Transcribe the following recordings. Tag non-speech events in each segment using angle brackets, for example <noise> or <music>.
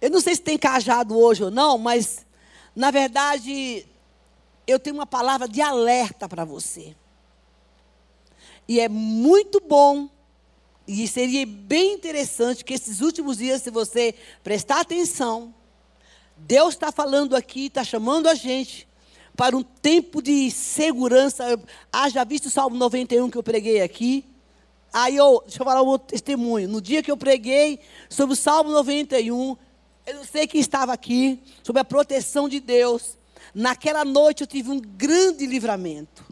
Eu não sei se tem cajado hoje ou não, mas, na verdade, eu tenho uma palavra de alerta para você. E é muito bom, e seria bem interessante que esses últimos dias, se você prestar atenção, Deus está falando aqui, está chamando a gente para um tempo de segurança. Haja visto o Salmo 91 que eu preguei aqui. Aí eu, deixa eu falar um outro testemunho. No dia que eu preguei sobre o Salmo 91, eu não sei quem estava aqui, sobre a proteção de Deus. Naquela noite eu tive um grande livramento.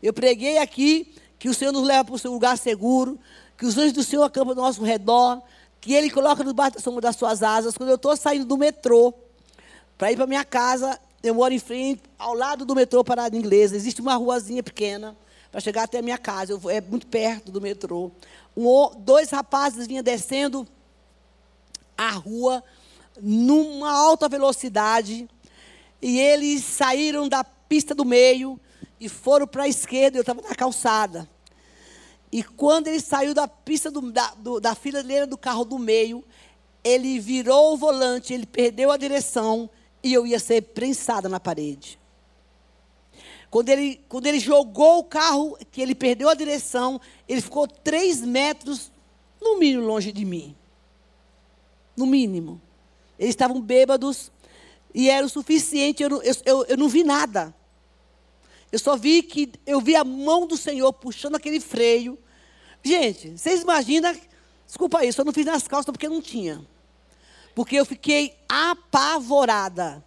Eu preguei aqui que o Senhor nos leva para o seu lugar seguro, que os anjos do Senhor acampam ao nosso redor, que Ele coloca no da das suas asas. Quando eu estou saindo do metrô para ir para minha casa, eu moro em frente, ao lado do metrô Parada Inglesa. Existe uma ruazinha pequena para chegar até a minha casa. Eu, é muito perto do metrô. Um, dois rapazes vinham descendo a rua numa alta velocidade e eles saíram da pista do meio e foram para a esquerda. Eu estava na calçada. E quando ele saiu da pista do, da, do, da fileira do carro do meio, ele virou o volante, ele perdeu a direção e eu ia ser prensada na parede. Quando ele, quando ele jogou o carro, que ele perdeu a direção, ele ficou três metros, no mínimo, longe de mim. No mínimo. Eles estavam bêbados e era o suficiente, eu, eu, eu, eu não vi nada. Eu só vi que eu vi a mão do Senhor puxando aquele freio. Gente, vocês imaginam? Desculpa isso, eu não fiz nas calças porque não tinha. Porque eu fiquei apavorada.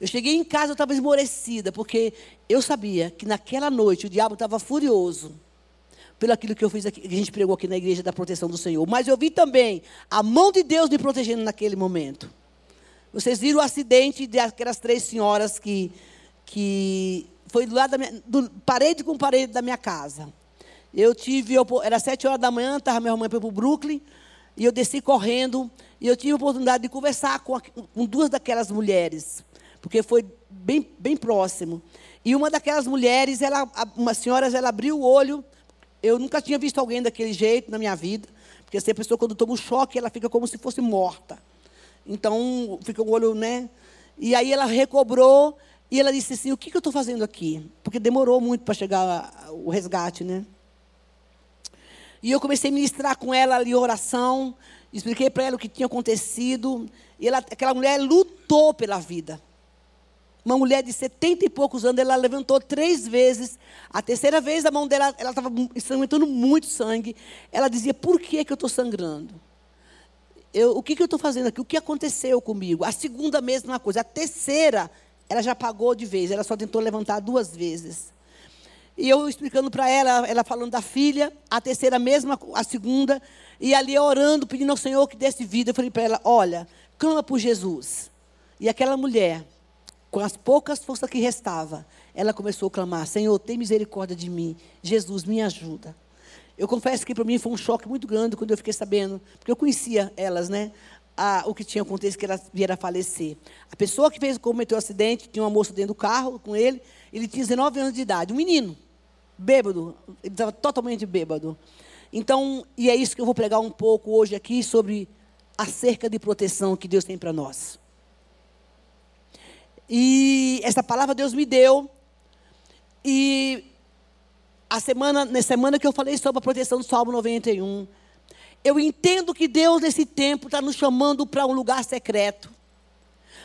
Eu cheguei em casa, eu estava esmorecida, porque eu sabia que naquela noite o diabo estava furioso pelo aquilo que eu fiz aqui, que a gente pregou aqui na igreja da proteção do Senhor. Mas eu vi também a mão de Deus me protegendo naquele momento. Vocês viram o acidente daquelas três senhoras que, que foi do lado da minha, do, parede com parede da minha casa. Eu tive, eu, era sete horas da manhã, estava minha mãe para o Brooklyn, e eu desci correndo, e eu tive a oportunidade de conversar com, com duas daquelas mulheres porque foi bem, bem próximo. E uma daquelas mulheres, ela, uma senhora, ela abriu o olho. Eu nunca tinha visto alguém daquele jeito na minha vida, porque essa pessoa, quando toma um choque, ela fica como se fosse morta. Então, fica o olho, né? E aí ela recobrou e ela disse assim: O que, que eu estou fazendo aqui? Porque demorou muito para chegar o resgate, né? E eu comecei a ministrar com ela ali oração, expliquei para ela o que tinha acontecido. E ela, aquela mulher lutou pela vida. Uma mulher de setenta e poucos anos, ela levantou três vezes. A terceira vez, a mão dela ela estava sangrando muito sangue. Ela dizia: Por que, que eu estou sangrando? Eu, o que, que eu estou fazendo aqui? O que aconteceu comigo? A segunda, mesma coisa. A terceira, ela já pagou de vez. Ela só tentou levantar duas vezes. E eu explicando para ela, ela falando da filha. A terceira, mesma, a segunda. E ali orando, pedindo ao Senhor que desse vida. Eu falei para ela: Olha, clama por Jesus. E aquela mulher com as poucas forças que restava, ela começou a clamar: Senhor, tem misericórdia de mim. Jesus, me ajuda. Eu confesso que para mim foi um choque muito grande quando eu fiquei sabendo, porque eu conhecia elas, né? A, o que tinha acontecido, que elas vieram a falecer. A pessoa que fez, cometeu o acidente, tinha uma moça dentro do carro com ele, ele tinha 19 anos de idade, um menino, bêbado, ele estava totalmente bêbado. Então, e é isso que eu vou pregar um pouco hoje aqui sobre a cerca de proteção que Deus tem para nós. E essa palavra Deus me deu. E a semana, na semana que eu falei sobre a proteção do Salmo 91, eu entendo que Deus, nesse tempo, está nos chamando para um lugar secreto.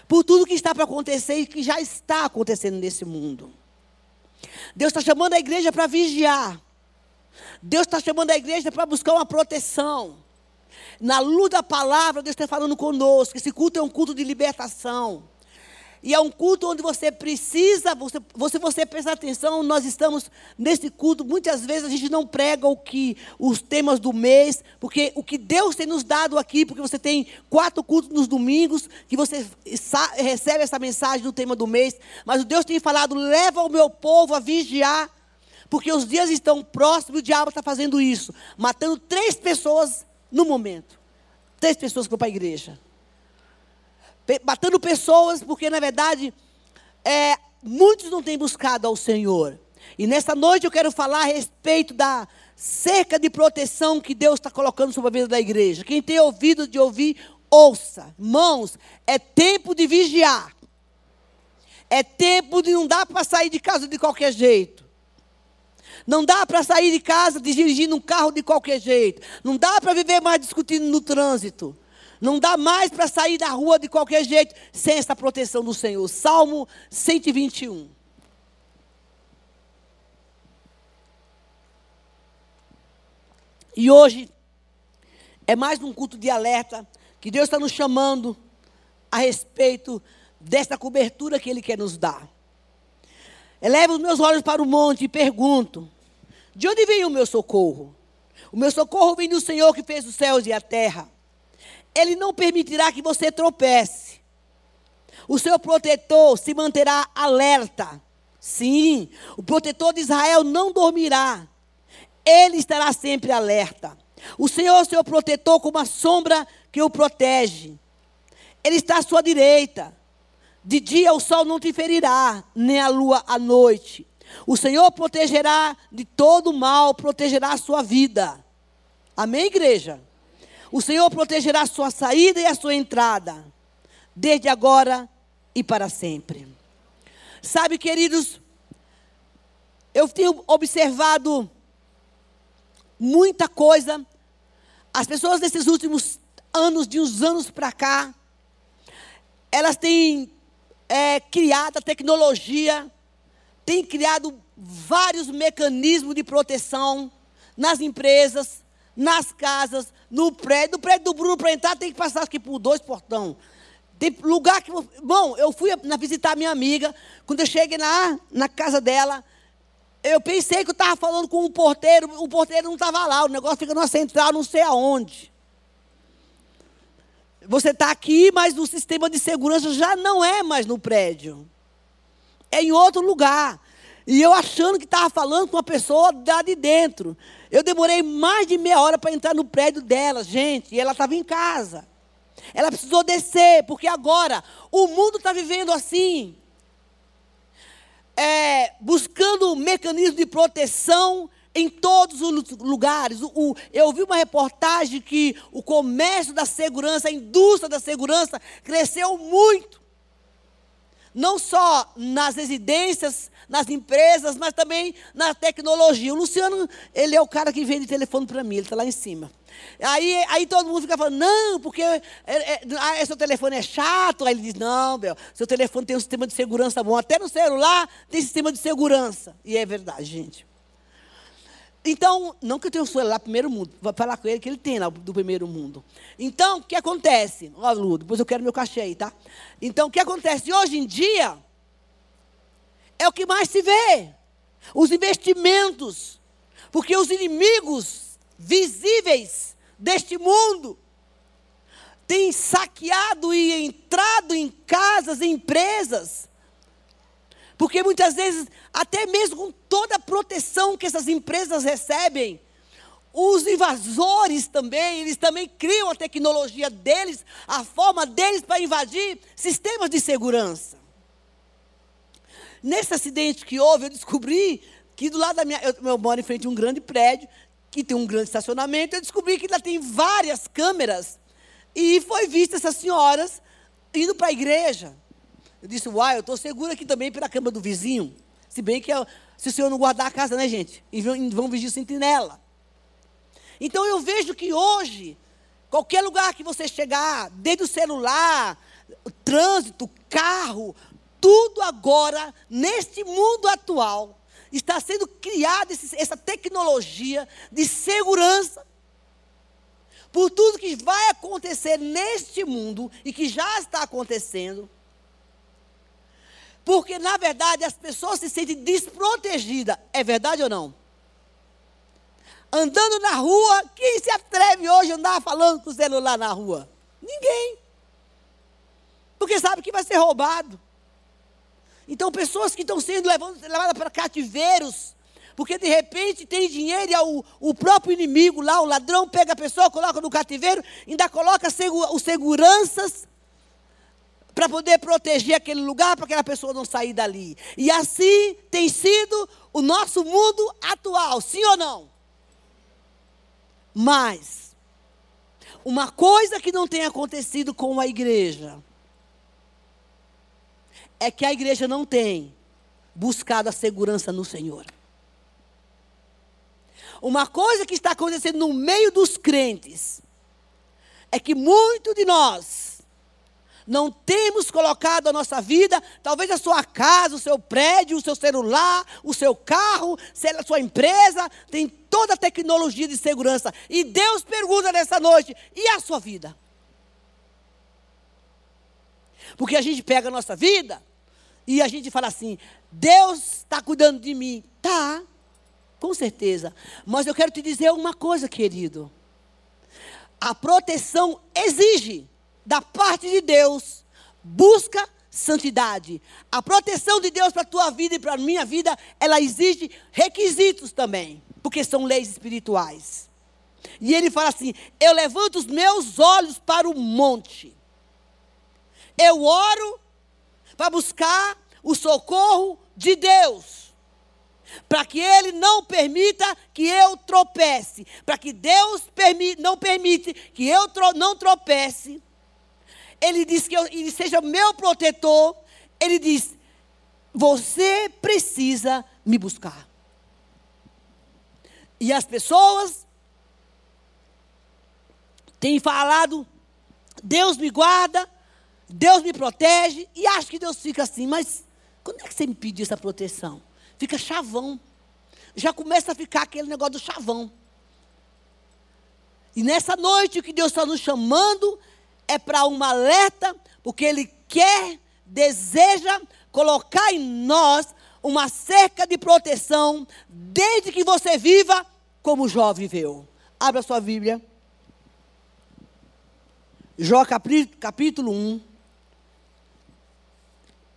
Por tudo que está para acontecer e que já está acontecendo nesse mundo. Deus está chamando a igreja para vigiar. Deus está chamando a igreja para buscar uma proteção. Na luz da palavra, Deus está falando conosco. Esse culto é um culto de libertação. E é um culto onde você precisa, você, você, você prestar atenção, nós estamos nesse culto, muitas vezes a gente não prega o que, os temas do mês, porque o que Deus tem nos dado aqui, porque você tem quatro cultos nos domingos, que você recebe essa mensagem do tema do mês, mas o Deus tem falado, leva o meu povo a vigiar, porque os dias estão próximos, o diabo está fazendo isso, matando três pessoas no momento. Três pessoas que vão para a igreja matando pessoas, porque na verdade é, muitos não têm buscado ao Senhor. E nessa noite eu quero falar a respeito da cerca de proteção que Deus está colocando sobre a vida da igreja. Quem tem ouvido de ouvir, ouça, mãos, é tempo de vigiar. É tempo de não dá para sair de casa de qualquer jeito. Não dá para sair de casa dirigindo um carro de qualquer jeito. Não dá para viver mais discutindo no trânsito. Não dá mais para sair da rua de qualquer jeito sem essa proteção do Senhor. Salmo 121. E hoje é mais um culto de alerta que Deus está nos chamando a respeito desta cobertura que Ele quer nos dar. Elevo os meus olhos para o monte e pergunto: de onde vem o meu socorro? O meu socorro vem do Senhor que fez os céus e a terra. Ele não permitirá que você tropece. O seu protetor se manterá alerta. Sim, o protetor de Israel não dormirá. Ele estará sempre alerta. O Senhor é seu protetor como a sombra que o protege. Ele está à sua direita. De dia o sol não te ferirá, nem a lua à noite. O Senhor protegerá de todo mal, protegerá a sua vida. Amém, igreja? O Senhor protegerá a sua saída e a sua entrada, desde agora e para sempre. Sabe, queridos, eu tenho observado muita coisa. As pessoas desses últimos anos, de uns anos para cá, elas têm é, criado a tecnologia, tem criado vários mecanismos de proteção nas empresas, nas casas, no prédio. No prédio do Bruno, para entrar, tem que passar aqui por dois portão. Tem lugar que. Bom, eu fui na visitar minha amiga. Quando eu cheguei na, na casa dela, eu pensei que eu estava falando com o porteiro. O porteiro não estava lá. O negócio fica numa central, não sei aonde. Você está aqui, mas o sistema de segurança já não é mais no prédio. É em outro lugar. E eu achando que estava falando com uma pessoa lá de dentro. Eu demorei mais de meia hora para entrar no prédio dela, gente. E ela estava em casa. Ela precisou descer, porque agora o mundo está vivendo assim. É, buscando mecanismo de proteção em todos os lugares. O, o, eu vi uma reportagem que o comércio da segurança, a indústria da segurança cresceu muito. Não só nas residências, nas empresas, mas também na tecnologia. O Luciano, ele é o cara que vende telefone para mim, ele está lá em cima. Aí, aí todo mundo fica falando, não, porque é, é, ah, seu telefone é chato. Aí ele diz, não, meu, seu telefone tem um sistema de segurança bom. Até no celular tem sistema de segurança. E é verdade, gente. Então, não que eu tenha um celular primeiro mundo, vou falar com ele que ele tem lá do primeiro mundo. Então, o que acontece? Ó, Lu, depois eu quero meu cachê aí, tá? Então, o que acontece? Hoje em dia, é o que mais se vê. Os investimentos. Porque os inimigos visíveis deste mundo têm saqueado e entrado em casas, em empresas, porque muitas vezes, até mesmo com toda a proteção que essas empresas recebem, os invasores também, eles também criam a tecnologia deles, a forma deles para invadir sistemas de segurança. Nesse acidente que houve, eu descobri que do lado da minha. Eu, eu moro em frente a um grande prédio, que tem um grande estacionamento, eu descobri que lá tem várias câmeras. E foi vista essas senhoras indo para a igreja. Eu disse, uai, eu estou seguro aqui também pela cama do vizinho. Se bem que, se o senhor não guardar a casa, né, gente? E vão, vão vigir sentinela. Então eu vejo que hoje, qualquer lugar que você chegar, desde o celular, o trânsito, carro, tudo agora, neste mundo atual, está sendo criada essa tecnologia de segurança. Por tudo que vai acontecer neste mundo e que já está acontecendo, porque, na verdade, as pessoas se sentem desprotegidas. É verdade ou não? Andando na rua, quem se atreve hoje a andar falando com o celular na rua? Ninguém. Porque sabe que vai ser roubado. Então, pessoas que estão sendo levadas para cativeiros, porque de repente tem dinheiro e o, o próprio inimigo lá, o ladrão, pega a pessoa, coloca no cativeiro, ainda coloca os seguranças para poder proteger aquele lugar, para aquela pessoa não sair dali. E assim tem sido o nosso mundo atual, sim ou não? Mas, Uma coisa que não tem acontecido com a igreja é que a igreja não tem buscado a segurança no Senhor. Uma coisa que está acontecendo no meio dos crentes é que muito de nós não temos colocado a nossa vida, talvez a sua casa, o seu prédio, o seu celular, o seu carro, a sua empresa, tem toda a tecnologia de segurança. E Deus pergunta nessa noite: e a sua vida? Porque a gente pega a nossa vida e a gente fala assim: Deus está cuidando de mim. Tá, com certeza. Mas eu quero te dizer uma coisa, querido. A proteção exige da parte de Deus busca santidade. A proteção de Deus para a tua vida e para a minha vida, ela exige requisitos também, porque são leis espirituais. E ele fala assim: Eu levanto os meus olhos para o monte. Eu oro para buscar o socorro de Deus para que Ele não permita que eu tropece, para que Deus permi não permite que eu tro não tropece. Ele diz que eu, Ele seja meu protetor. Ele diz: você precisa me buscar. E as pessoas têm falado: Deus me guarda, Deus me protege, e acho que Deus fica assim, mas quando é que você me pediu essa proteção? fica chavão. Já começa a ficar aquele negócio do chavão. E nessa noite o que Deus está nos chamando é para uma alerta, porque Ele quer, deseja colocar em nós uma cerca de proteção, desde que você viva como Jó viveu. Abra sua Bíblia. Jó capítulo 1.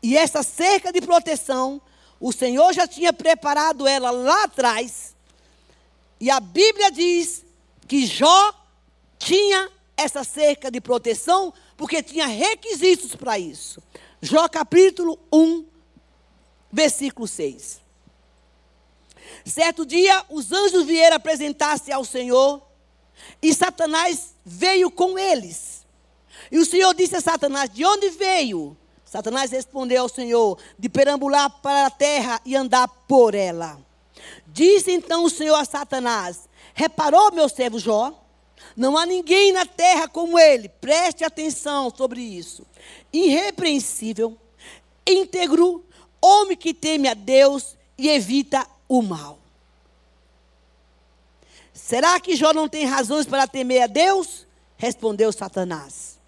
E essa cerca de proteção o Senhor já tinha preparado ela lá atrás. E a Bíblia diz que Jó tinha essa cerca de proteção, porque tinha requisitos para isso. Jó capítulo 1, versículo 6. Certo dia, os anjos vieram apresentar-se ao Senhor, e Satanás veio com eles. E o Senhor disse a Satanás: De onde veio? Satanás respondeu ao Senhor: de perambular para a terra e andar por ela. Disse então o Senhor a Satanás: Reparou, meu servo Jó? Não há ninguém na terra como ele. Preste atenção sobre isso. Irrepreensível, íntegro, homem que teme a Deus e evita o mal. Será que Jó não tem razões para temer a Deus? Respondeu Satanás.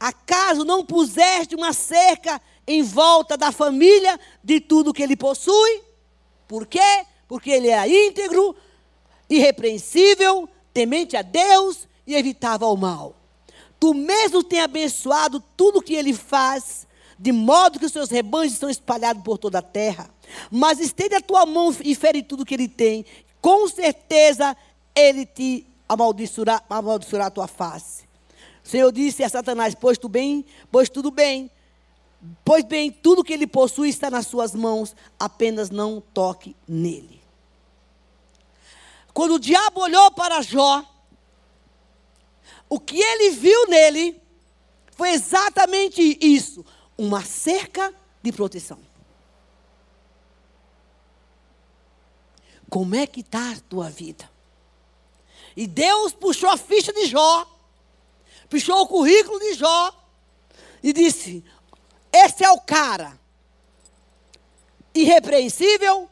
Acaso não puseste uma cerca em volta da família de tudo que ele possui? Por quê? Porque ele era íntegro, irrepreensível, temente a Deus e evitava o mal. Tu mesmo tem abençoado tudo que ele faz, de modo que os seus rebanhos estão espalhados por toda a terra. Mas estende a tua mão e fere tudo que ele tem. Com certeza ele te amaldiçoará, amaldiçoará a tua face. Senhor disse a Satanás: Pois tu bem, pois tudo bem. Pois bem, tudo que ele possui está nas suas mãos, apenas não toque nele. Quando o diabo olhou para Jó, o que ele viu nele foi exatamente isso: uma cerca de proteção. Como é que está a tua vida? E Deus puxou a ficha de Jó puxou o currículo de Jó e disse: Esse é o cara, irrepreensível,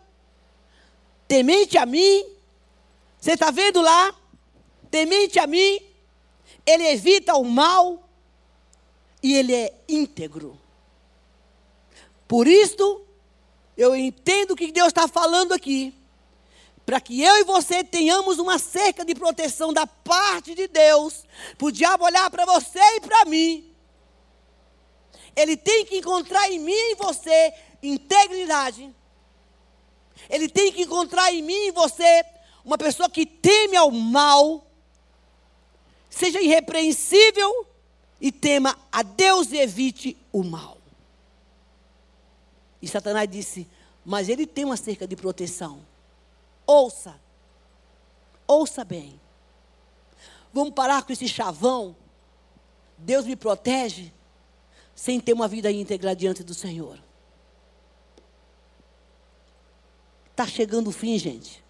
temente a mim. Você está vendo lá? Temente a mim, ele evita o mal e ele é íntegro. Por isso, eu entendo o que Deus está falando aqui para que eu e você tenhamos uma cerca de proteção da parte de Deus, para o diabo olhar para você e para mim. Ele tem que encontrar em mim e em você integridade. Ele tem que encontrar em mim e em você uma pessoa que teme ao mal, seja irrepreensível e tema a Deus e evite o mal. E Satanás disse: Mas ele tem uma cerca de proteção. Ouça. Ouça bem. Vamos parar com esse chavão. Deus me protege sem ter uma vida íntegra diante do Senhor. Está chegando o fim, gente.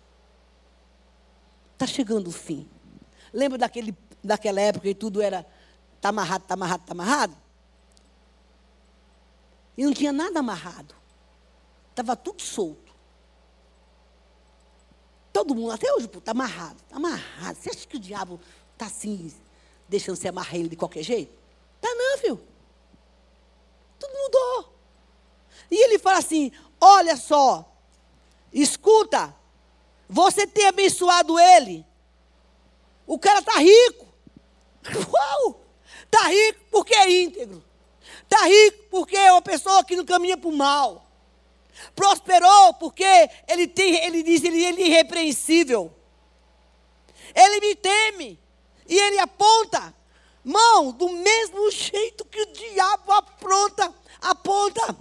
Está chegando o fim. Lembra daquele, daquela época que tudo era está amarrado, está amarrado, está amarrado? E não tinha nada amarrado. Estava tudo solto. Todo mundo, até hoje, está amarrado. Está amarrado. Você acha que o diabo está assim, deixando você amarrar ele de qualquer jeito? Tá não, viu? Tudo mudou. E ele fala assim: olha só, escuta, você tem abençoado ele. O cara está rico. <laughs> Uau! Está rico porque é íntegro. Está rico porque é uma pessoa que não caminha para o mal. Prosperou porque ele tem, ele diz, ele, ele é irrepreensível. Ele me teme. E ele aponta, mão, do mesmo jeito que o diabo apronta, aponta,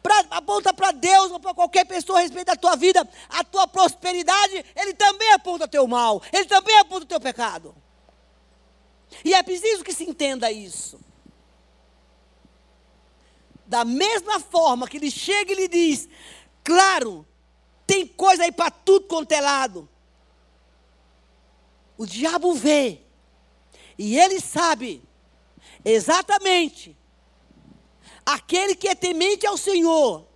pra, aponta para Deus ou para qualquer pessoa a respeito da tua vida, a tua prosperidade, ele também aponta teu mal, ele também aponta o teu pecado. E é preciso que se entenda isso. Da mesma forma que ele chega e lhe diz: Claro, tem coisa aí para tudo quanto é lado. O diabo vê. E ele sabe exatamente aquele que é temente ao Senhor,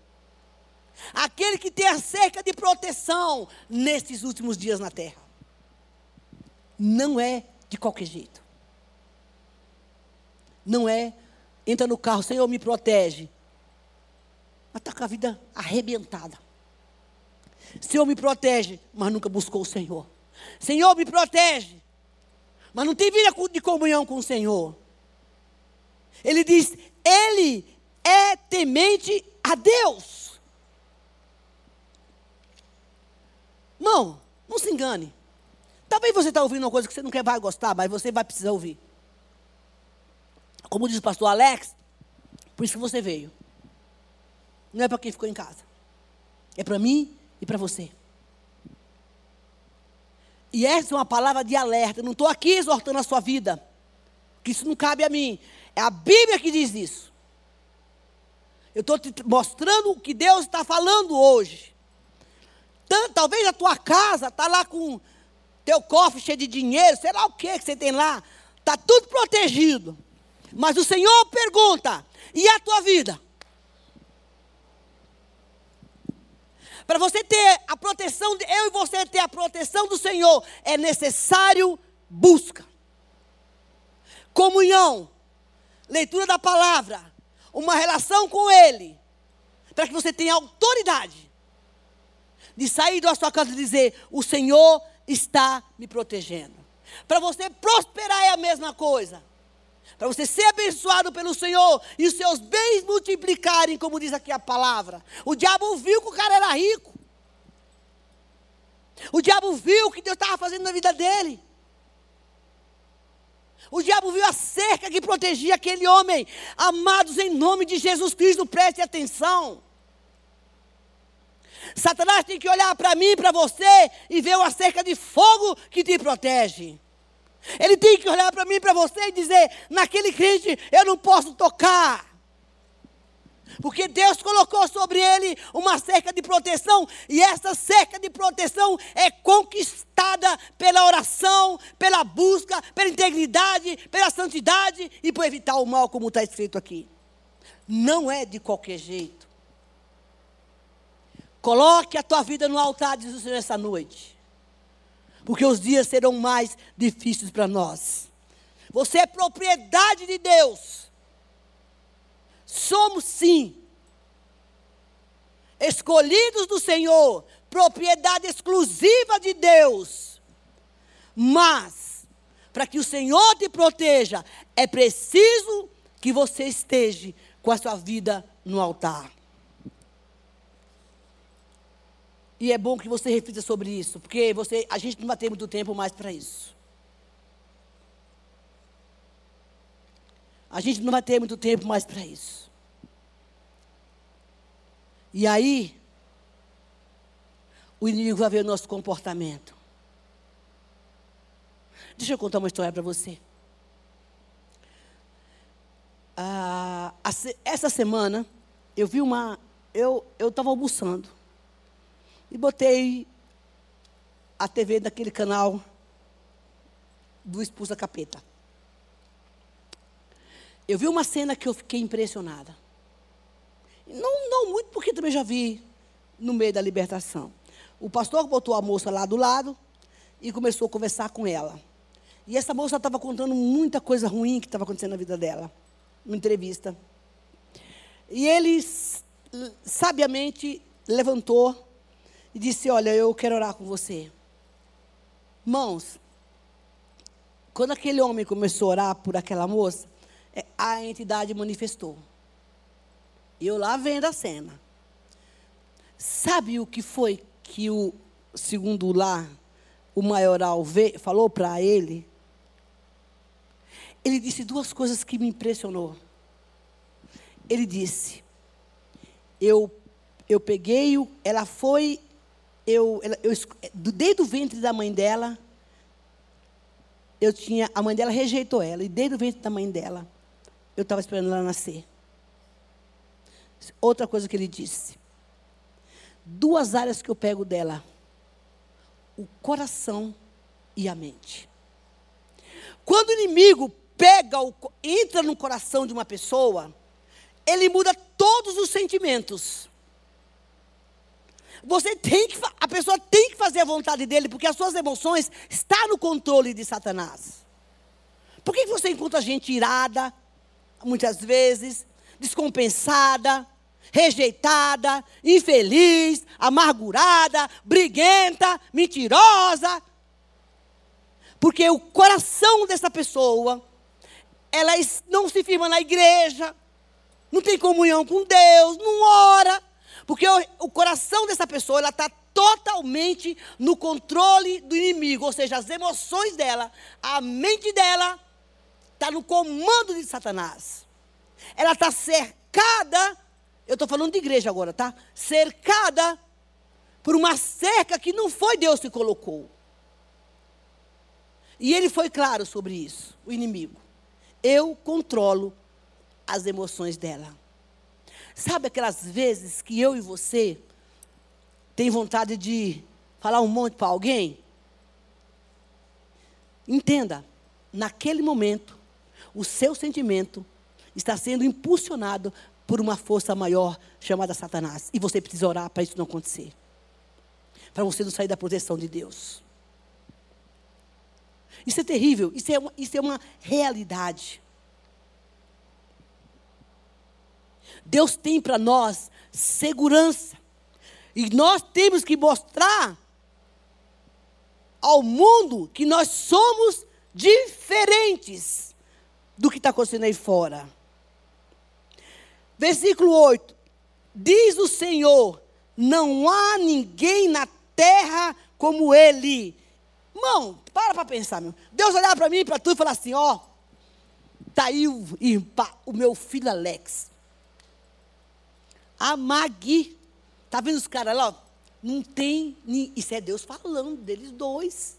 aquele que tem a cerca de proteção nesses últimos dias na terra. Não é de qualquer jeito. Não é entra no carro, Senhor, me protege. Mas está com a vida arrebentada. Senhor, me protege, mas nunca buscou o Senhor. Senhor, me protege, mas não tem vida de comunhão com o Senhor. Ele diz: Ele é temente a Deus. Irmão, não se engane. Talvez você está ouvindo uma coisa que você não quer, vai gostar, mas você vai precisar ouvir. Como diz o pastor Alex, por isso que você veio. Não é para quem ficou em casa. É para mim e para você. E essa é uma palavra de alerta. Eu não estou aqui exortando a sua vida. Que isso não cabe a mim. É a Bíblia que diz isso. Eu estou te mostrando o que Deus está falando hoje. Talvez a tua casa está lá com teu cofre cheio de dinheiro, sei lá o que que você tem lá. Está tudo protegido. Mas o Senhor pergunta: e a tua vida? Para você ter a proteção, de, eu e você ter a proteção do Senhor, é necessário busca, comunhão, leitura da palavra, uma relação com Ele, para que você tenha autoridade de sair da sua casa e dizer: O Senhor está me protegendo. Para você prosperar é a mesma coisa para você ser abençoado pelo Senhor e os seus bens multiplicarem, como diz aqui a palavra. O diabo viu que o cara era rico. O diabo viu o que Deus estava fazendo na vida dele. O diabo viu a cerca que protegia aquele homem. Amados, em nome de Jesus Cristo, preste atenção. Satanás tem que olhar para mim, para você, e ver uma cerca de fogo que te protege. Ele tem que olhar para mim, para você e dizer: naquele crente eu não posso tocar. Porque Deus colocou sobre ele uma cerca de proteção, e essa cerca de proteção é conquistada pela oração, pela busca, pela integridade, pela santidade e por evitar o mal, como está escrito aqui. Não é de qualquer jeito. Coloque a tua vida no altar, diz o Senhor, essa noite porque os dias serão mais difíceis para nós. Você é propriedade de Deus. Somos sim escolhidos do Senhor, propriedade exclusiva de Deus. Mas, para que o Senhor te proteja, é preciso que você esteja com a sua vida no altar. E é bom que você reflita sobre isso, porque você, a gente não vai ter muito tempo mais para isso. A gente não vai ter muito tempo mais para isso. E aí, o inimigo vai ver o nosso comportamento. Deixa eu contar uma história para você. Ah, essa semana, eu vi uma. Eu estava almoçando. E botei a TV daquele canal do Expulsa Capeta. Eu vi uma cena que eu fiquei impressionada. Não, não muito, porque também já vi no meio da libertação. O pastor botou a moça lá do lado e começou a conversar com ela. E essa moça estava contando muita coisa ruim que estava acontecendo na vida dela, numa entrevista. E ele sabiamente levantou e disse: Olha, eu quero orar com você. Mãos, quando aquele homem começou a orar por aquela moça, é, a entidade manifestou. Eu lá vendo a cena. Sabe o que foi que o segundo lá, o maioral falou para ele? Ele disse duas coisas que me impressionou. Ele disse: Eu eu peguei, ela foi, eu, eu, desde o ventre da mãe dela, eu tinha, a mãe dela rejeitou ela, e desde o ventre da mãe dela, eu estava esperando ela nascer. Outra coisa que ele disse. Duas áreas que eu pego dela: o coração e a mente. Quando o inimigo pega, o, entra no coração de uma pessoa, ele muda todos os sentimentos. Você tem que, a pessoa tem que fazer a vontade dele, porque as suas emoções estão no controle de Satanás. Por que você encontra gente irada, muitas vezes, descompensada, rejeitada, infeliz, amargurada, briguenta, mentirosa. Porque o coração dessa pessoa, ela não se firma na igreja, não tem comunhão com Deus, não ora. Porque o, o coração dessa pessoa, ela está totalmente no controle do inimigo, ou seja, as emoções dela, a mente dela está no comando de Satanás. Ela está cercada, eu estou falando de igreja agora, tá? Cercada por uma cerca que não foi Deus que colocou. E ele foi claro sobre isso, o inimigo. Eu controlo as emoções dela. Sabe aquelas vezes que eu e você tem vontade de falar um monte para alguém? Entenda, naquele momento, o seu sentimento está sendo impulsionado por uma força maior chamada Satanás. E você precisa orar para isso não acontecer. Para você não sair da proteção de Deus. Isso é terrível, isso é uma, isso é uma realidade. Deus tem para nós segurança. E nós temos que mostrar ao mundo que nós somos diferentes do que está acontecendo aí fora. Versículo 8: Diz o Senhor: Não há ninguém na terra como Ele. Irmão, para para pensar, meu. Deus olhar para mim e para tu e falar assim: Ó, tá aí o, o meu filho Alex. A Magui. Tá vendo os caras lá? Não tem. Isso é Deus falando deles dois.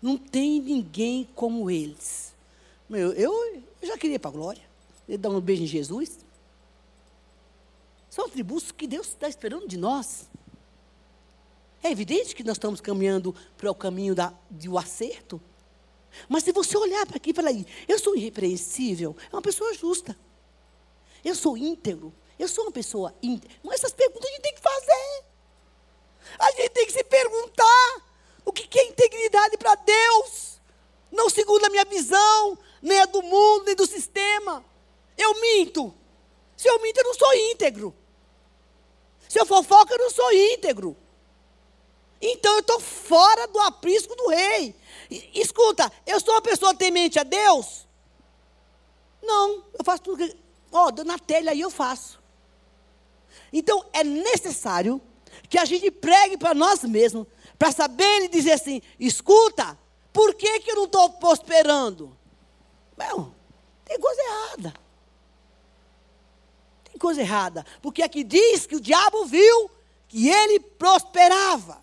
Não tem ninguém como eles. Meu, eu, eu já queria ir para a glória. Ele dar um beijo em Jesus. São atributos que Deus está esperando de nós. É evidente que nós estamos caminhando para o caminho da, do acerto. Mas se você olhar para aqui e falar, eu sou irrepreensível, é uma pessoa justa. Eu sou íntegro, eu sou uma pessoa. Mas essas perguntas a gente tem que fazer. A gente tem que se perguntar o que é integridade para Deus. Não segundo a minha visão, nem a do mundo, nem do sistema. Eu minto. Se eu minto, eu não sou íntegro. Se eu fofoca, eu não sou íntegro. Então eu estou fora do aprisco do rei. Escuta, eu sou uma pessoa temente a Deus? Não, eu faço tudo que. Ó, oh, na telha aí eu faço. Então é necessário que a gente pregue para nós mesmos, para saber e dizer assim: escuta, por que, que eu não estou prosperando? Não, tem coisa errada. Tem coisa errada. Porque aqui diz que o diabo viu que ele prosperava.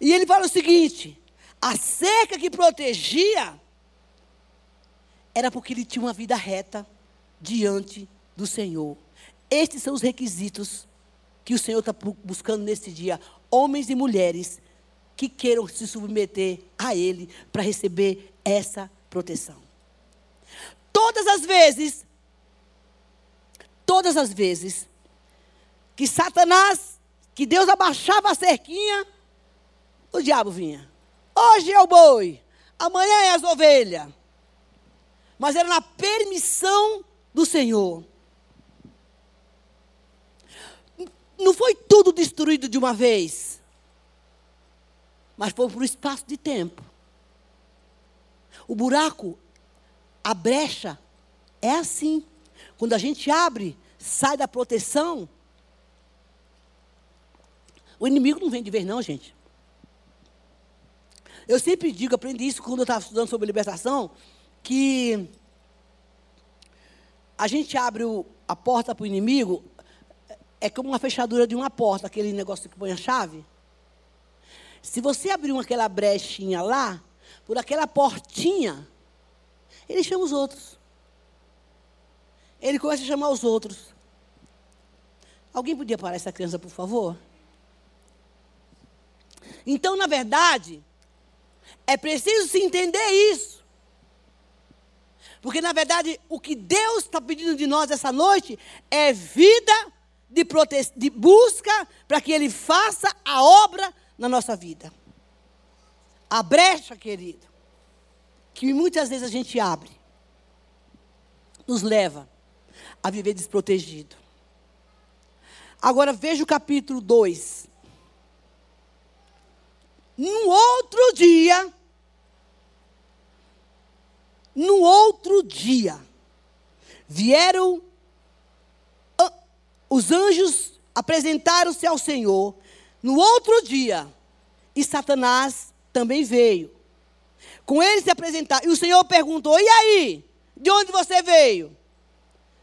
E ele fala o seguinte: a cerca que protegia era porque ele tinha uma vida reta diante do Senhor. Estes são os requisitos que o Senhor está buscando nesse dia. Homens e mulheres que queiram se submeter a Ele para receber essa proteção. Todas as vezes, todas as vezes que Satanás, que Deus abaixava a cerquinha, o diabo vinha. Hoje é o boi, amanhã é as ovelhas. Mas era na permissão do Senhor. Não foi tudo destruído de uma vez, mas foi por um espaço de tempo. O buraco, a brecha, é assim. Quando a gente abre, sai da proteção. O inimigo não vem de vez, não, gente. Eu sempre digo, aprendi isso quando eu estava estudando sobre libertação, que a gente abre o, a porta para o inimigo, é como uma fechadura de uma porta, aquele negócio que põe a chave. Se você abrir aquela brechinha lá, por aquela portinha, ele chama os outros. Ele começa a chamar os outros. Alguém podia parar essa criança, por favor? Então, na verdade, é preciso se entender isso. Porque, na verdade, o que Deus está pedindo de nós essa noite é vida de, de busca para que Ele faça a obra na nossa vida. A brecha, querido, que muitas vezes a gente abre, nos leva a viver desprotegido. Agora veja o capítulo 2. No outro dia, no outro dia, vieram os anjos apresentaram-se ao Senhor. No outro dia, e Satanás também veio. Com ele se apresentar. E o Senhor perguntou: E aí? De onde você veio?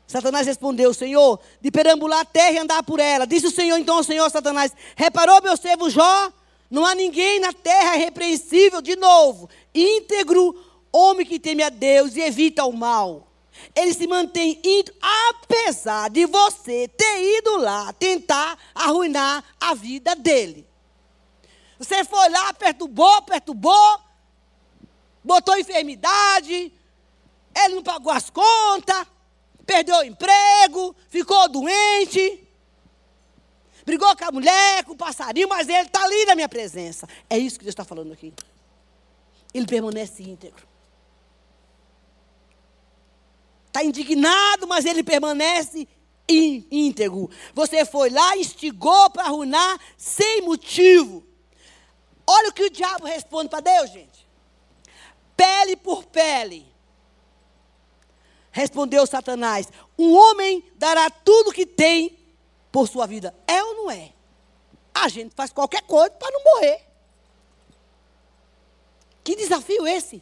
Satanás respondeu: Senhor, de perambular a terra e andar por ela. Disse o Senhor então ao Senhor Satanás: Reparou meu servo Jó? Não há ninguém na terra repreensível, de novo, íntegro, homem que teme a Deus e evita o mal. Ele se mantém indo, apesar de você ter ido lá tentar arruinar a vida dele. Você foi lá, perturbou, perturbou, botou enfermidade, ele não pagou as contas, perdeu o emprego, ficou doente, brigou com a mulher, com o passarinho, mas ele está ali na minha presença. É isso que Deus está falando aqui. Ele permanece íntegro. Está indignado, mas ele permanece íntegro. Você foi lá, instigou para arruinar sem motivo. Olha o que o diabo responde para Deus, gente. Pele por pele. Respondeu Satanás: Um homem dará tudo que tem por sua vida. É ou não é? A gente faz qualquer coisa para não morrer. Que desafio esse?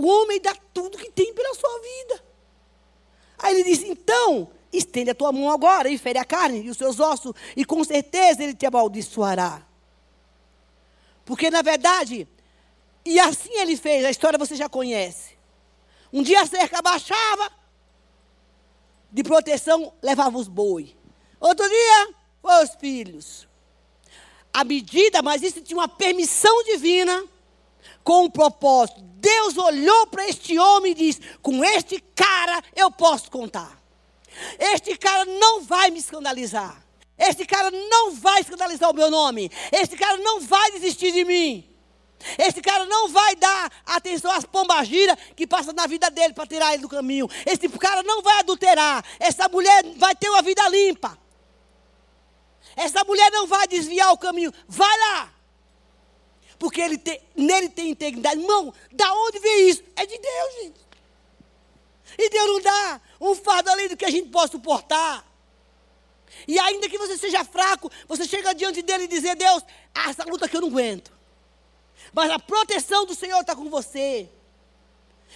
O homem dá tudo que tem pela sua vida. Aí ele diz: então, estende a tua mão agora e fere a carne e os seus ossos, e com certeza ele te amaldiçoará. Porque, na verdade, e assim ele fez, a história você já conhece. Um dia a cerca abaixava, de proteção levava os boi. Outro dia, foi os filhos. A medida, mas isso tinha uma permissão divina com um propósito. Deus olhou para este homem e disse: Com este cara eu posso contar. Este cara não vai me escandalizar. Este cara não vai escandalizar o meu nome. Este cara não vai desistir de mim. Este cara não vai dar atenção às pombagiras que passam na vida dele para tirar ele do caminho. Este cara não vai adulterar. Essa mulher vai ter uma vida limpa. Essa mulher não vai desviar o caminho. Vai lá porque ele tem, nele tem integridade. Irmão, da onde vem isso? É de Deus, gente. E Deus não dá um fardo além do que a gente possa suportar. E ainda que você seja fraco, você chega diante dele e dizer, Deus, essa luta que eu não aguento. Mas a proteção do Senhor está com você.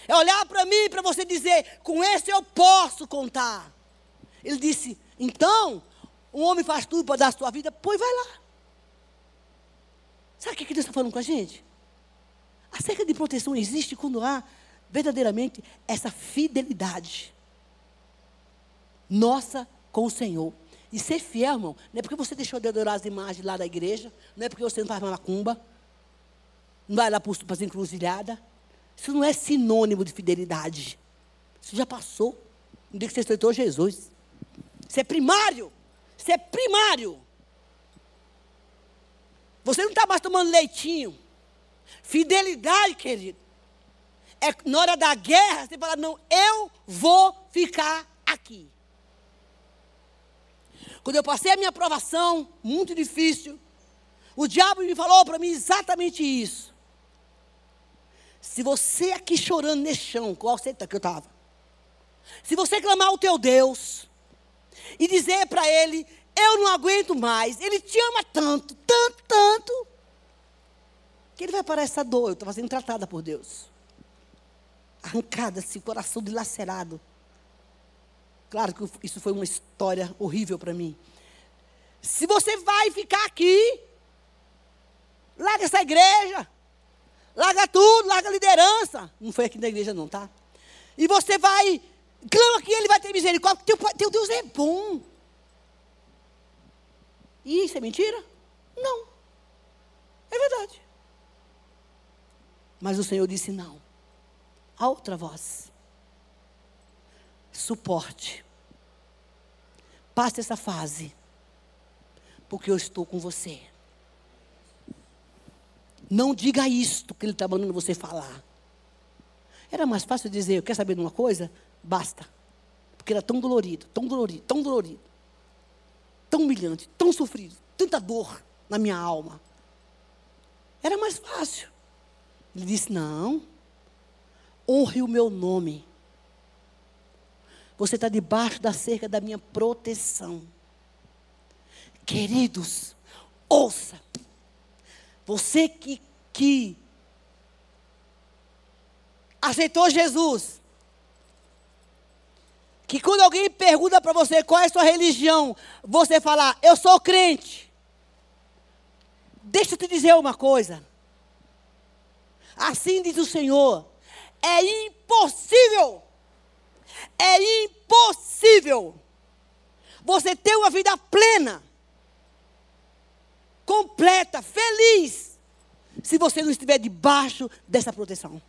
É olhar para mim para você dizer, com esse eu posso contar. Ele disse, então, um homem faz tudo para dar a sua vida, pois vai lá. Sabe o que Deus está falando com a gente? A cerca de proteção existe quando há verdadeiramente essa fidelidade nossa com o Senhor. E ser fiel, irmão, não é porque você deixou de adorar as imagens lá da igreja, não é porque você não faz macumba, não vai lá para as encruzilhadas. Isso não é sinônimo de fidelidade. Isso já passou. No dia que você aceitou Jesus. Isso é primário. Isso é primário. Você não está mais tomando leitinho. Fidelidade, querido. É na hora da guerra, você fala, não, eu vou ficar aqui. Quando eu passei a minha aprovação, muito difícil, o diabo me falou para mim exatamente isso. Se você aqui chorando nesse chão, qual senta que eu estava? Se você clamar o teu Deus e dizer para ele, eu não aguento mais, ele te ama tanto, tanto, tanto, que ele vai parar essa dor. Eu estava sendo tratada por Deus. Arrancada, esse coração dilacerado. Claro que isso foi uma história horrível para mim. Se você vai ficar aqui, larga essa igreja. Larga tudo, larga a liderança. Não foi aqui na igreja, não, tá? E você vai, clama que ele vai ter misericórdia, teu, teu Deus é bom. E isso é mentira? Não. É verdade. Mas o Senhor disse: não. A outra voz. Suporte. Passe essa fase. Porque eu estou com você. Não diga isto que ele está mandando você falar. Era mais fácil dizer, quer saber de uma coisa? Basta. Porque era tão dolorido, tão dolorido, tão dolorido. Tão humilhante, tão sofrido, tanta dor na minha alma. Era mais fácil. Ele disse: Não, honre o meu nome. Você está debaixo da cerca da minha proteção. Queridos, ouça. Você que, que aceitou Jesus, que quando alguém pergunta para você qual é a sua religião, você falar, eu sou crente. Deixa eu te dizer uma coisa. Assim diz o Senhor: é impossível, é impossível você ter uma vida plena completa, feliz, se você não estiver debaixo dessa proteção.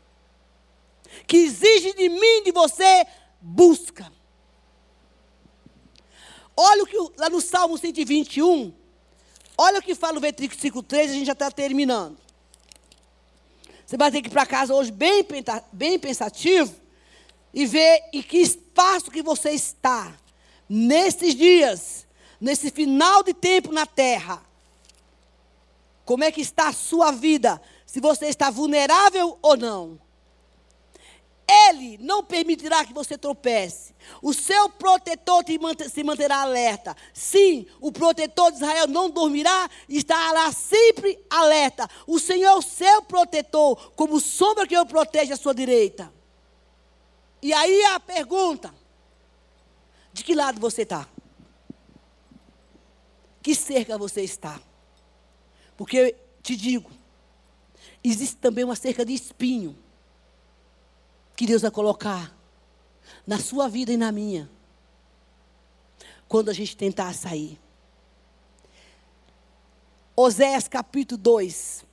Que exige de mim, de você, busca. Olha o que lá no Salmo 121, olha o que fala o versículo 3, a gente já está terminando. Você vai ter que ir para casa hoje bem, bem pensativo e ver em que espaço que você está nesses dias, nesse final de tempo na terra. Como é que está a sua vida? Se você está vulnerável ou não. Ele não permitirá que você tropece. O seu protetor se manterá alerta. Sim, o protetor de Israel não dormirá e estará sempre alerta. O Senhor é o seu protetor, como sombra que o protege à sua direita. E aí a pergunta: de que lado você está? Que cerca você está? Porque, te digo, existe também uma cerca de espinho que Deus vai colocar na sua vida e na minha, quando a gente tentar sair. Oséias capítulo 2.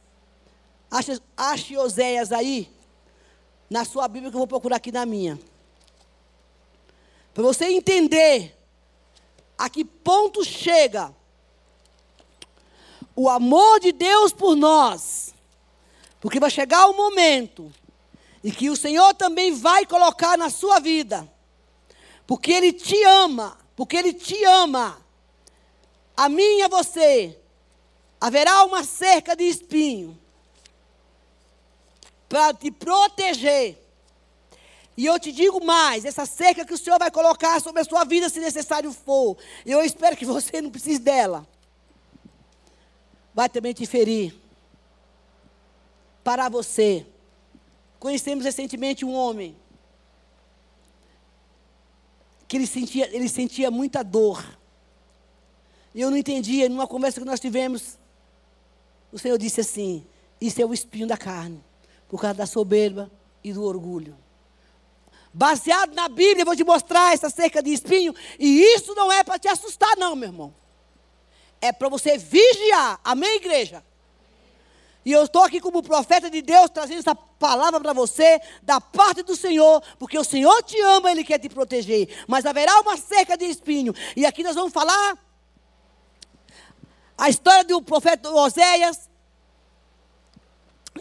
Ache, ache Oséias aí, na sua Bíblia, que eu vou procurar aqui na minha. Para você entender a que ponto chega o amor de Deus por nós. Porque vai chegar o momento em que o Senhor também vai colocar na sua vida. Porque Ele te ama, porque Ele te ama. A mim e a você. Haverá uma cerca de espinho para te proteger. E eu te digo mais: essa cerca que o Senhor vai colocar sobre a sua vida, se necessário for, eu espero que você não precise dela vai também te ferir. Para você. Conhecemos recentemente um homem que ele sentia, ele sentia muita dor. E eu não entendia, numa conversa que nós tivemos, o Senhor disse assim: Isso é o espinho da carne, por causa da soberba e do orgulho. Baseado na Bíblia, eu vou te mostrar essa cerca de espinho. E isso não é para te assustar, não, meu irmão. É para você vigiar. Amém, igreja? E eu estou aqui como profeta de Deus, trazendo essa palavra para você, da parte do Senhor, porque o Senhor te ama, Ele quer te proteger. Mas haverá uma cerca de espinho. E aqui nós vamos falar a história do profeta Oséias.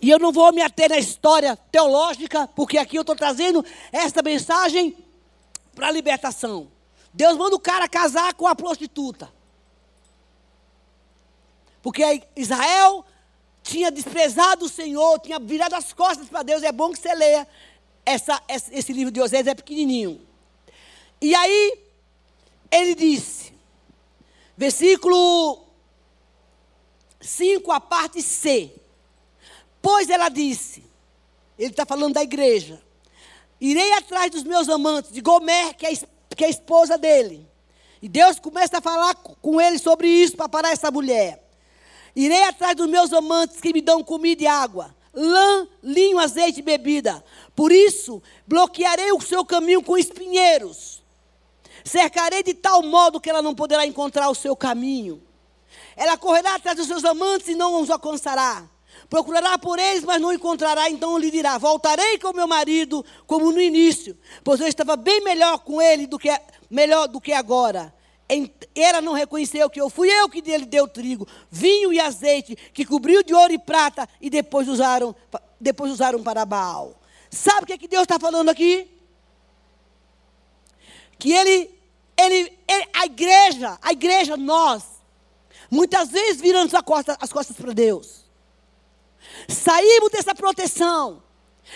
E eu não vou me ater na história teológica, porque aqui eu estou trazendo esta mensagem para a libertação. Deus manda o cara casar com a prostituta. Porque Israel tinha desprezado o Senhor, tinha virado as costas para Deus. É bom que você leia essa, esse livro de Oséias, é pequenininho. E aí, ele disse, versículo 5, a parte C. Pois ela disse, ele está falando da igreja, irei atrás dos meus amantes, de Gomer, que é, que é a esposa dele. E Deus começa a falar com ele sobre isso para parar essa mulher. Irei atrás dos meus amantes que me dão comida e água, lã, linho, azeite e bebida. Por isso, bloquearei o seu caminho com espinheiros. Cercarei de tal modo que ela não poderá encontrar o seu caminho. Ela correrá atrás dos seus amantes e não os alcançará. Procurará por eles, mas não encontrará. Então lhe dirá: Voltarei com meu marido, como no início, pois eu estava bem melhor com ele do que melhor do que agora. Ela não reconheceu que eu fui eu que lhe deu trigo, vinho e azeite, que cobriu de ouro e prata e depois usaram, depois usaram para Baal. Sabe o que, é que Deus está falando aqui? Que ele, ele, ele, a igreja, a igreja, nós, muitas vezes viramos as costas, as costas para Deus. Saímos dessa proteção.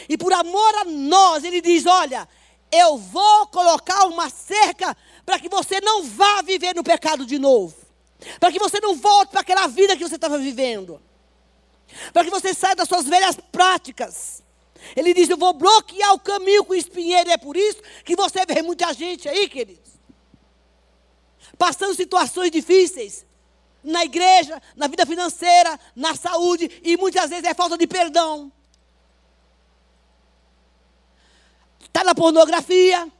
E por amor a nós, ele diz: Olha, eu vou colocar uma cerca para que você não vá viver no pecado de novo. Para que você não volte para aquela vida que você estava vivendo. Para que você saia das suas velhas práticas. Ele diz: Eu vou bloquear o caminho com o espinheiro. É por isso que você vê muita gente aí, queridos, passando situações difíceis na igreja, na vida financeira, na saúde, e muitas vezes é falta de perdão. Está na pornografia,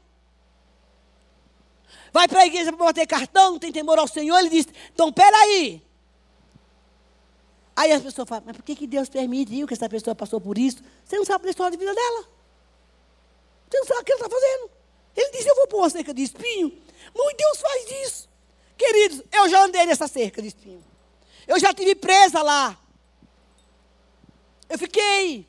vai para a igreja para bater cartão, não tem temor ao Senhor. Ele diz: então, peraí. Aí as pessoas falam: mas por que, que Deus permitiu que essa pessoa passou por isso? Você não sabe da história de vida dela. Você não sabe o que ela está fazendo. Ele disse: eu vou pôr uma cerca de espinho. Muito Deus faz isso. Queridos, eu já andei nessa cerca de espinho. Eu já tive presa lá. Eu fiquei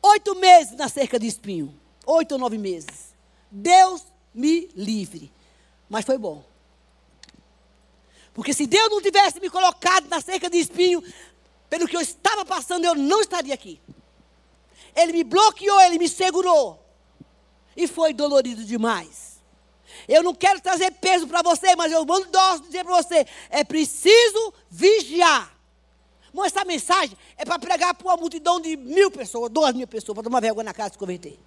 oito meses na cerca de espinho. Oito ou nove meses. Deus me livre. Mas foi bom. Porque se Deus não tivesse me colocado na cerca de espinho, pelo que eu estava passando, eu não estaria aqui. Ele me bloqueou, ele me segurou. E foi dolorido demais. Eu não quero trazer peso para você, mas eu mando dizer para você: é preciso vigiar. Bom, essa mensagem é para pregar para uma multidão de mil pessoas, duas mil pessoas, para tomar vergonha na casa e se converter.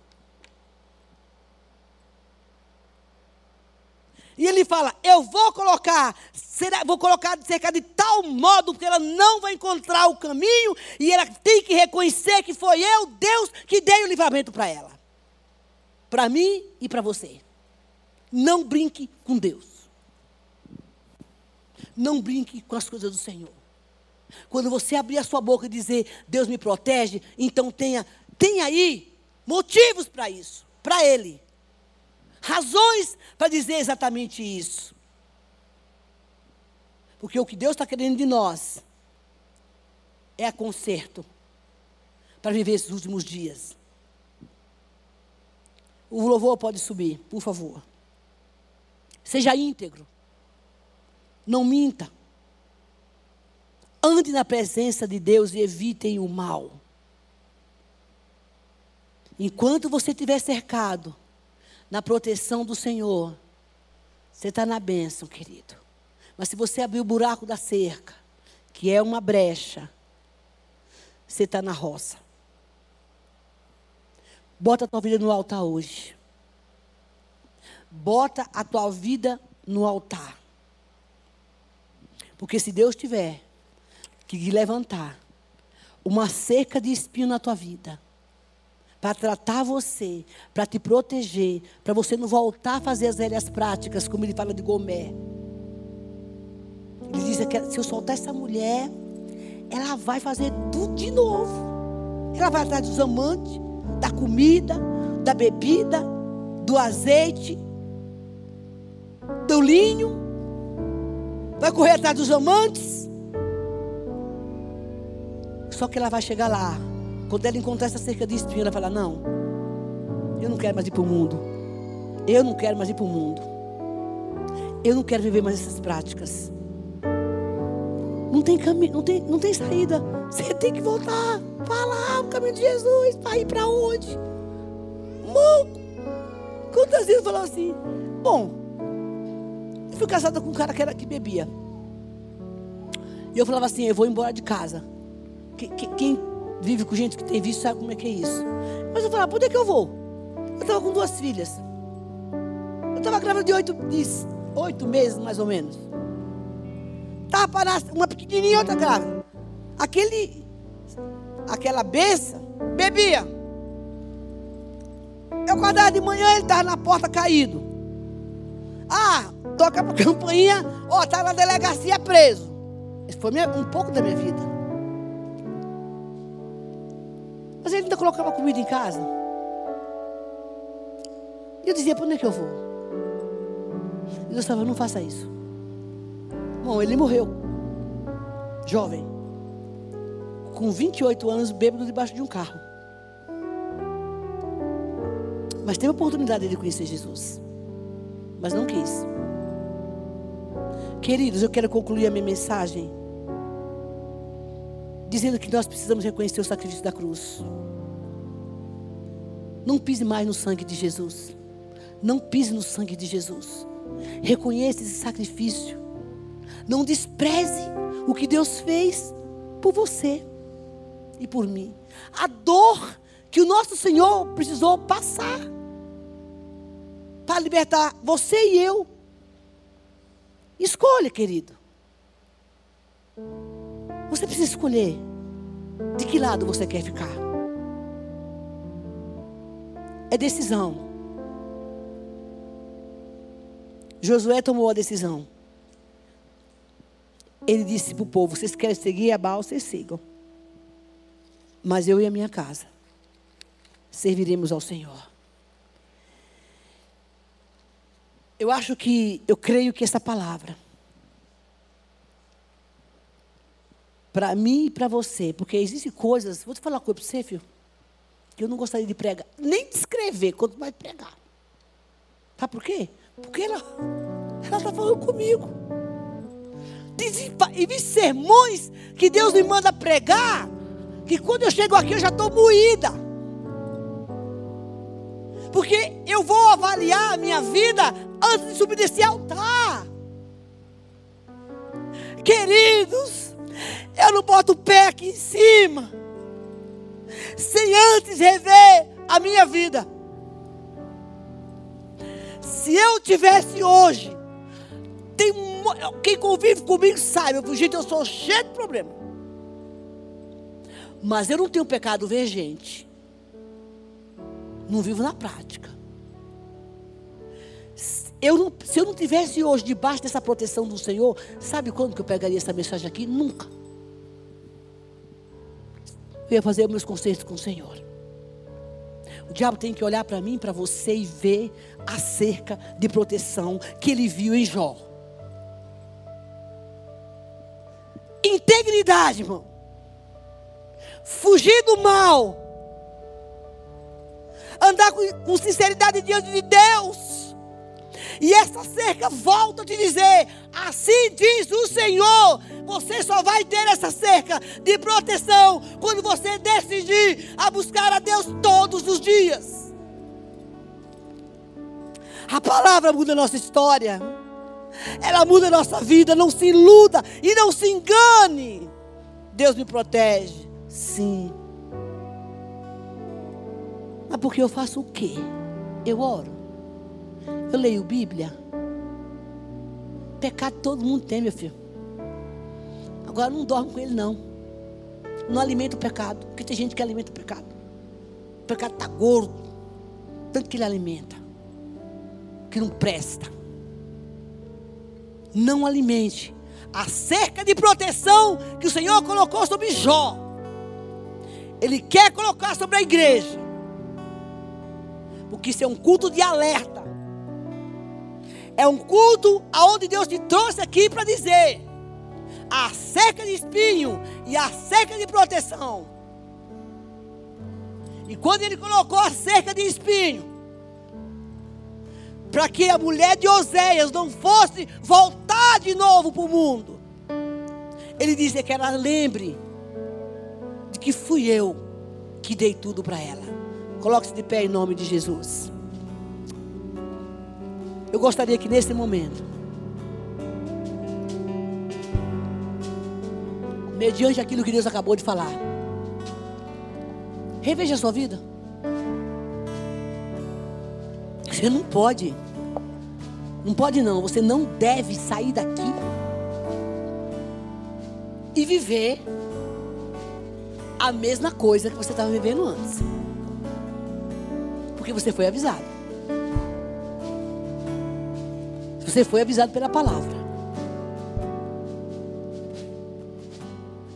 E ele fala: Eu vou colocar, será, vou colocar cerca de tal modo que ela não vai encontrar o caminho e ela tem que reconhecer que foi eu, Deus, que dei o livramento para ela. Para mim e para você. Não brinque com Deus. Não brinque com as coisas do Senhor. Quando você abrir a sua boca e dizer, Deus me protege, então tenha, tenha aí motivos para isso, para Ele razões para dizer exatamente isso. Porque o que Deus está querendo de nós é a conserto para viver esses últimos dias. O louvor pode subir, por favor. Seja íntegro. Não minta. Ande na presença de Deus e evitem o mal. Enquanto você estiver cercado na proteção do Senhor, você está na bênção, querido. Mas se você abrir o buraco da cerca, que é uma brecha, você está na roça. Bota a tua vida no altar hoje. Bota a tua vida no altar. Porque se Deus tiver, que levantar uma cerca de espinho na tua vida para tratar você, para te proteger, para você não voltar a fazer as velhas práticas, como ele fala de Gomé. Ele diz que se eu soltar essa mulher, ela vai fazer tudo de novo. Ela vai atrás dos amantes, da comida, da bebida, do azeite, do linho. Vai correr atrás dos amantes. Só que ela vai chegar lá. Quando ela encontrar essa cerca de espinho, ela vai falar: Não, eu não quero mais ir para o mundo. Eu não quero mais ir para o mundo. Eu não quero viver mais essas práticas. Não tem caminho, não tem, não tem saída. <laughs> Você tem que voltar. Falar o caminho de Jesus. Para ir para onde? Monco. Quantas vezes falou assim? Bom, eu fui casada com um cara que, era, que bebia. E eu falava assim: eu vou embora de casa. Quem, quem vive com gente que tem vício sabe como é que é isso. Mas eu falava: por onde é que eu vou? Eu estava com duas filhas. Eu estava grávida de oito, de oito meses, mais ou menos. Estava parada, uma pequenininha e outra grávida. Aquele, aquela besta bebia. Eu acordava de manhã, ele estava na porta caído. Ah, toca a <laughs> campainha, ó, está na delegacia preso. Isso foi um pouco da minha vida. Mas ele ainda colocava comida em casa. E eu dizia, para onde é que eu vou? E Deus estava, não faça isso. Bom, ele morreu. Jovem. Com 28 anos, bêbado debaixo de um carro. Mas teve a oportunidade de conhecer Jesus. Mas não quis. Queridos, eu quero concluir a minha mensagem dizendo que nós precisamos reconhecer o sacrifício da cruz. Não pise mais no sangue de Jesus. Não pise no sangue de Jesus. Reconheça esse sacrifício. Não despreze o que Deus fez por você e por mim. A dor que o nosso Senhor precisou passar para libertar você e eu. Escolha, querido. Você precisa escolher de que lado você quer ficar. É decisão. Josué tomou a decisão. Ele disse para o povo: vocês querem seguir a Baal, vocês sigam. Mas eu e a minha casa serviremos ao Senhor. Eu acho que, eu creio que essa palavra, para mim e para você, porque existem coisas, vou te falar uma coisa para você, filho, que eu não gostaria de pregar, nem de escrever, quanto mais pregar. Sabe por quê? Porque ela está falando comigo e vi sermões que Deus me manda pregar, que quando eu chego aqui eu já estou moída. Porque eu vou avaliar a minha vida antes de subir desse altar. Queridos, eu não boto o pé aqui em cima, sem antes rever a minha vida. Se eu tivesse hoje tem quem convive comigo sabe, eu, gente, eu sou cheio de problema. Mas eu não tenho pecado vergente. Não vivo na prática. Eu não, se eu não tivesse hoje debaixo dessa proteção do Senhor, sabe quando que eu pegaria essa mensagem aqui? Nunca. Eu ia fazer meus concertos com o Senhor. O diabo tem que olhar para mim, para você e ver a cerca de proteção que ele viu em Jó. Integridade, irmão. Fugir do mal. Andar com, com sinceridade diante de Deus. E essa cerca volta a te dizer: assim diz o Senhor. Você só vai ter essa cerca de proteção quando você decidir a buscar a Deus todos os dias. A palavra muda a nossa história. Ela muda a nossa vida. Não se iluda e não se engane. Deus me protege. Sim. Mas porque eu faço o quê? Eu oro. Eu leio Bíblia. Pecado todo mundo tem, meu filho. Agora não dorme com ele, não. Não alimenta o pecado. Porque tem gente que alimenta o pecado. O pecado está gordo. Tanto que ele alimenta. Que não presta. Não alimente. A cerca de proteção que o Senhor colocou sobre Jó. Ele quer colocar sobre a igreja. Porque isso é um culto de alerta. É um culto aonde Deus te trouxe aqui para dizer: a cerca de espinho e a cerca de proteção. E quando ele colocou a cerca de espinho, para que a mulher de Oséias não fosse voltar de novo para o mundo, ele disse que ela lembre de que fui eu que dei tudo para ela. Coloque-se de pé em nome de Jesus. Eu gostaria que nesse momento, mediante aquilo que Deus acabou de falar, reveja a sua vida. Você não pode, não pode não, você não deve sair daqui e viver a mesma coisa que você estava vivendo antes. Porque você foi avisado. Você foi avisado pela palavra.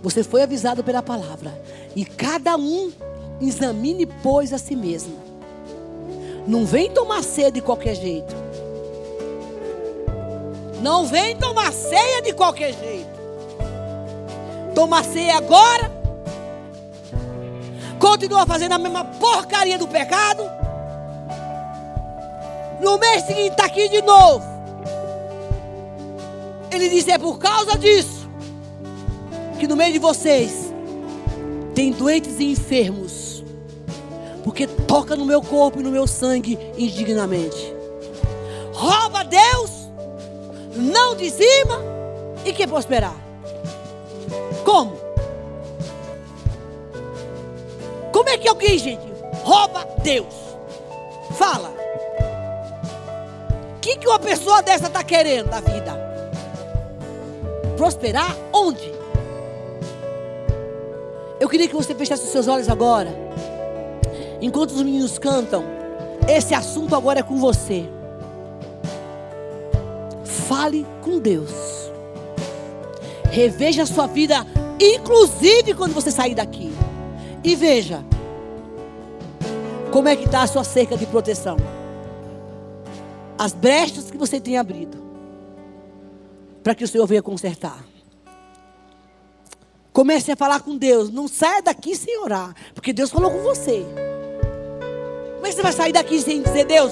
Você foi avisado pela palavra. E cada um examine, pois, a si mesmo. Não vem tomar ceia de qualquer jeito. Não vem tomar ceia de qualquer jeito. Tomar ceia agora. Continua fazendo a mesma porcaria do pecado. No mês seguinte está aqui de novo. Ele disse: é por causa disso que no meio de vocês tem doentes e enfermos, porque toca no meu corpo e no meu sangue indignamente. Rouba Deus, não dizima e quer prosperar. Como? Como é que alguém, gente, rouba Deus? Fala que, que uma pessoa dessa está querendo da vida? Prosperar onde? Eu queria que você fechasse os seus olhos agora. Enquanto os meninos cantam, esse assunto agora é com você. Fale com Deus. Reveja a sua vida, inclusive quando você sair daqui. E veja como é que está a sua cerca de proteção as brechas que você tem abrido, para que o Senhor venha consertar. Comece a falar com Deus. Não saia daqui sem orar, porque Deus falou com você. Como é que você vai sair daqui sem dizer, Deus,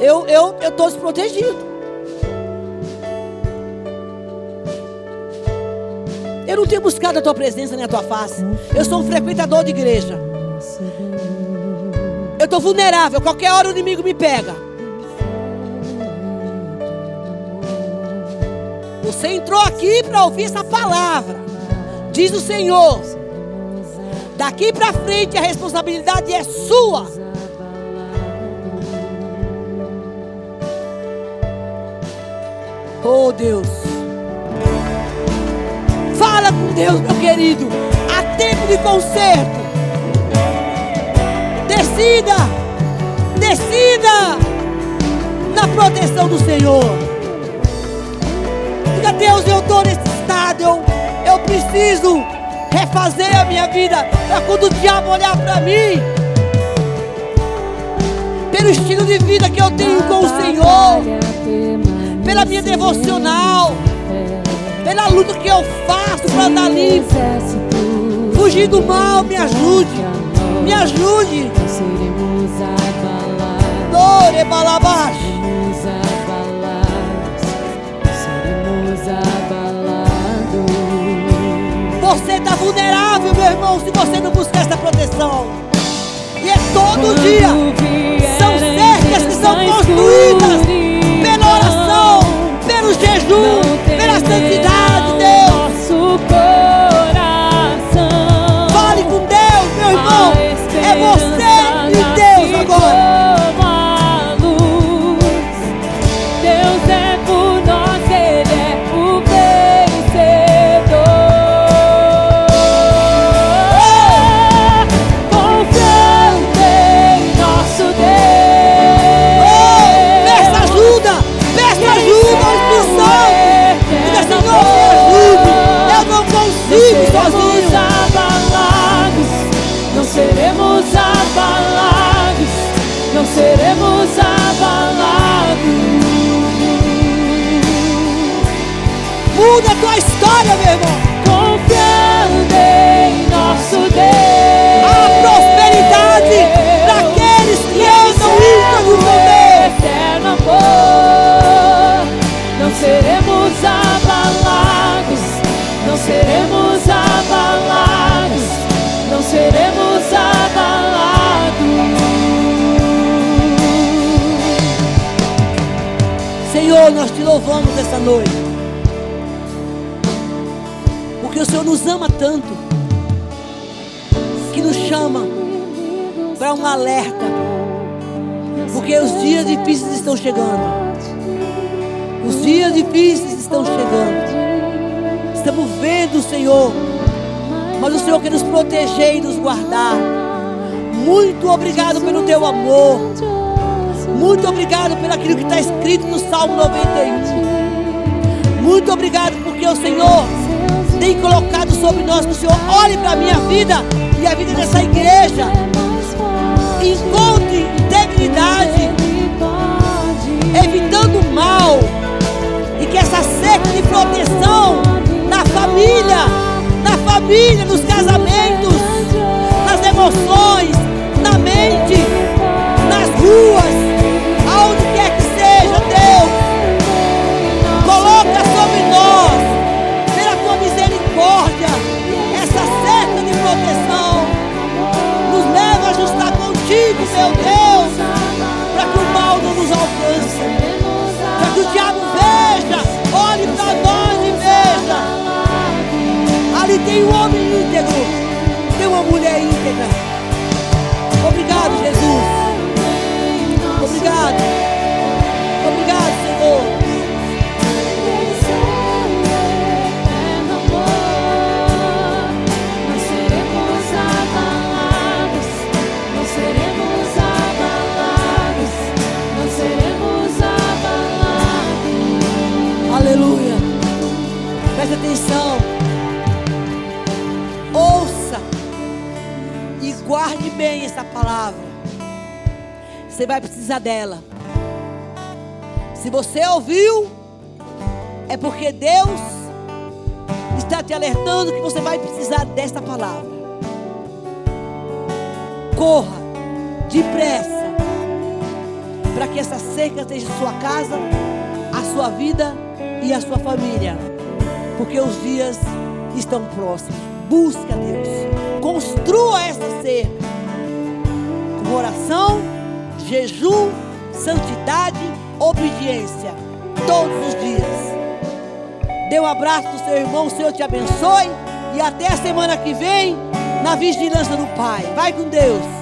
eu eu eu estou desprotegido. Eu não tenho buscado a tua presença nem a tua face. Eu sou um frequentador de igreja. Eu estou vulnerável. Qualquer hora o inimigo me pega. Você entrou aqui para ouvir essa palavra. Diz o Senhor. Daqui para frente a responsabilidade é sua. Oh Deus. Fala com Deus, meu querido. Há tempo de conserto. Decida. Decida na proteção do Senhor. Deus, eu estou nesse estado, eu, eu preciso refazer a minha vida. Para quando o diabo olhar para mim, pelo estilo de vida que eu tenho com o Senhor, pela minha devocional, pela luta que eu faço para andar limpo, fugir do mal, me ajude, me ajude. Dore balabaixo. Você está vulnerável, meu irmão, se você não buscar essa proteção. E é todo dia. São cercas que são construídas pela oração, pelo jejum, pela santidade, louvamos essa noite. Porque o Senhor nos ama tanto que nos chama para um alerta. Porque os dias difíceis estão chegando. Os dias difíceis estão chegando. Estamos vendo, Senhor. Mas o Senhor quer nos proteger e nos guardar. Muito obrigado pelo teu amor. Muito obrigado pelo aquilo que está escrito no Salmo 91. Muito obrigado porque o Senhor tem colocado sobre nós que o Senhor olhe para a minha vida e a vida dessa igreja. Encontre integridade, evitando o mal. E que essa cerca de proteção na família, na família, nos casamentos, nas emoções, na mente, nas ruas, tem um homem íntegro, tem uma mulher íntegra. Obrigado, Jesus. Obrigado. Obrigado, Senhor. Eterno amor, não guarde bem essa palavra. Você vai precisar dela. Se você ouviu, é porque Deus está te alertando que você vai precisar desta palavra. Corra depressa para que essa seca esteja em sua casa, a sua vida e a sua família, porque os dias estão próximos. Busca Deus, construa essa cerca com oração, jejum, santidade, obediência, todos os dias. Dê um abraço do seu irmão, o Senhor te abençoe e até a semana que vem na vigilância do Pai. Vai com Deus.